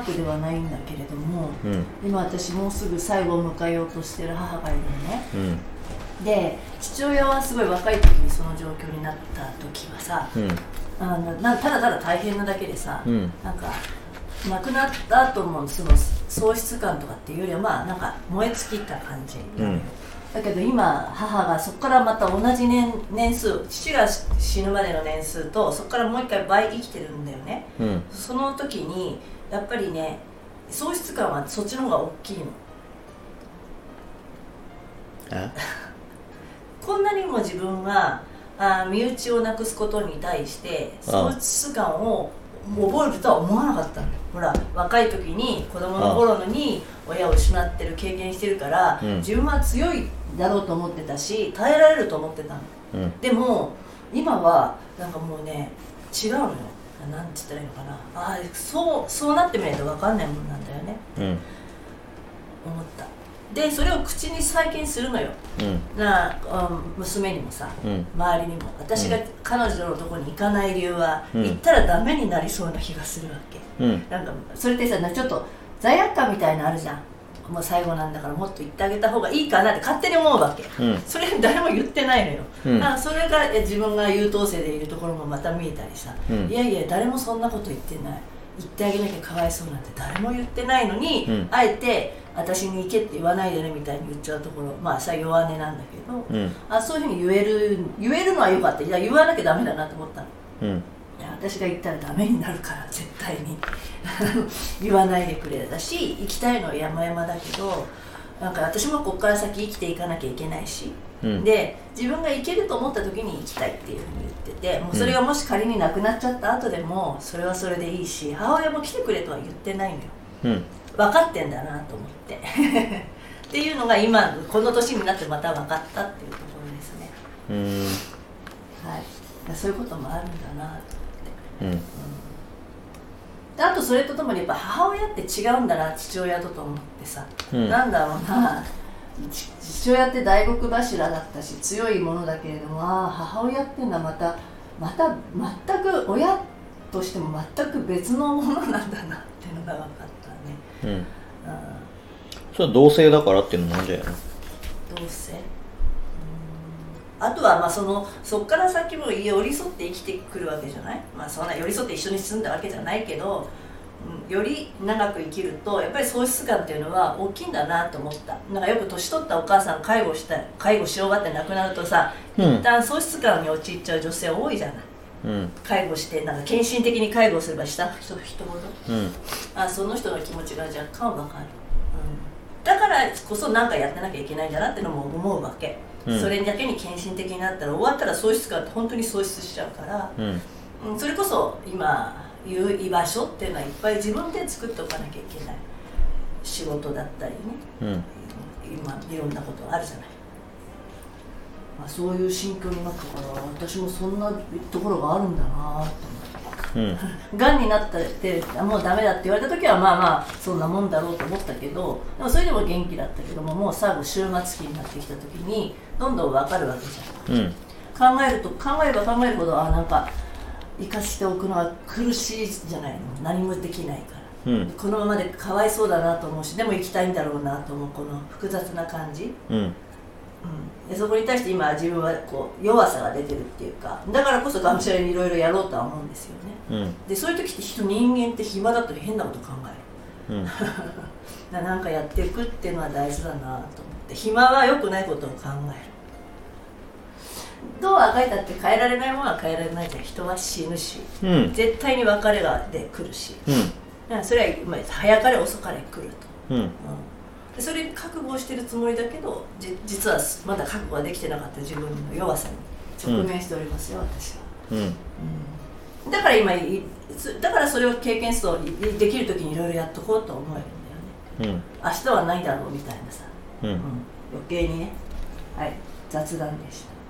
ではないんだけれどもうん。今私もうすぐ最後を迎えようとしてる母がいるのね。うん。で父親はすごい若い時にその状況になった時はさうん。あのなただただ大変なだけでさ、うん。なんか亡くなった後もその喪失感とかっていうよりはまあなんか燃え尽きた感じ、うん。だけど今母がそこからまた同じ年年数父が死ぬまでの年数とそこからもう一回倍生きてるんだよね。うん。その時にやっぱりね喪失感はそっちの方が大きいの。え？こんなにも自分があー身内をなくすことに対して喪失感を覚えるとは思わなかったの。よほら若い時に子供の頃のに親を失ってる経験してるから、うん。自分は強いだろうと思ってたし耐えられると思ってたの。うん。でも今はなんかもうね違うのよなんて言ったらいいのかな。ああそうそうなってみないと分かんないもんなんだよね。うん。思った。でそれを口に再建するのよ。うん。なあ娘にもさうん。周りにも。私が彼女のとこに行かない理由は、うん。行ったらダメになりそうな気がするわけ。うん。なんかそれってさちょっと罪悪感みたいなのあるじゃんもう最後なんだからもっと言ってあげた方がいいかなって勝手に思うわけ。うん。それ誰も言ってないのよ、うん。あそれがえ自分が優等生でいるところもまた見えたりさ、うん。いやいや誰もそんなこと言ってない。言ってあげなきゃかわいそうなんて誰も言ってないのに、うん。あえて私に行けって言わないでねみたいに言っちゃうところ。まあさ弱音なんだけど、うん。あそういうふうに言える言えるのはよかった。いや言わなきゃダメだなと思ったの。うん。いや私が言ったらダメになるから絶対に。言わないでくれだし行きたいのは山々だけどなんか私もここから先生きていかなきゃいけないし、うん。で自分が行けると思った時に行きたいっていうふうに言っててもうそれがもし仮になくなっちゃった後でもそれはそれでいいし母親も来てくれとは言ってないのよ。うん。分かってんだなと思って。っていうのが今この年になってまた分かったっていうところですね。うん。はい。そういうこともあるんだなとうんであとそれとともにやっぱ母親って違うんだな父親とと思ってさ、うん。なんだろうな。ち父親って大黒柱だったし強いものだけれどもああ母親っていうのはまたまた全く親としても全く別のものなんだなっていうのが分かったね、うん。うん、それは同性だからっていうのもんじゃないの？どうせあとはまあそのそこから先も寄り添って生きてくるわけじゃない、まあ、そんな寄り添って一緒に住んだわけじゃないけど、うん、より長く生きるとやっぱり喪失感っていうのは大きいんだなと思った。なんかよく年取ったお母さん介護した介護し終わって亡くなるとさ、うん。一旦喪失感に陥っちゃう女性多いじゃない？うん。介護してなんか献身的に介護すればした人人ほどうん。あその人の気持ちが若干わかる、うん、だからこそ何かやってなきゃいけないんだなってのも思うわけ、うん。それだけに献身的になったら終わったら喪失感って本当に喪失しちゃうから、うん。うん、それこそ今言う居場所っていうのはいっぱい自分で作っておかなきゃいけない仕事だったりね。うん。今いろんなことあるじゃない、まあ、そういう心境になったから私もそんなところがあるんだなって。うん。がんになったってもうダメだって言われた時はまあまあそんなもんだろうと思ったけどでもそれでも元気だったけどももう最後終末期になってきた時にどんどん分かるわけじうん。ゃん。考えると考えれば考えるほどあなんか生かしておくのは苦しいじゃないの。何もできないから。うん。このままでかわいそうだなと思うしでも生きたいんだろうなと思うこの複雑な感じ、うんうん、でそこに対して今自分はこう弱さが出てるっていうかだからこそがむしゃらにいろいろやろうとは思うんですよね。うん。でそういう時って人人間って暇だと変なこと考える。うん。ななんかやっていくっていうのは大事だなと思って暇は良くないことを考える。どうあがいたって変えられないものは変えられないじゃん。人は死ぬしうん。絶対に別れがで来るし。うん。それはまあ早かれ遅かれ来ると、うん。うん、でそれ覚悟してるつもりだけどじ実はまだ覚悟ができてなかった自分の弱さに直面しておりますよ、私は。うん。だから今だからそれを経験するといできる時にいろいろやっとこうと思えるんだよね。うん。明日はないだろうみたいなさ、うん。うん、余計にね。はい。雑談でした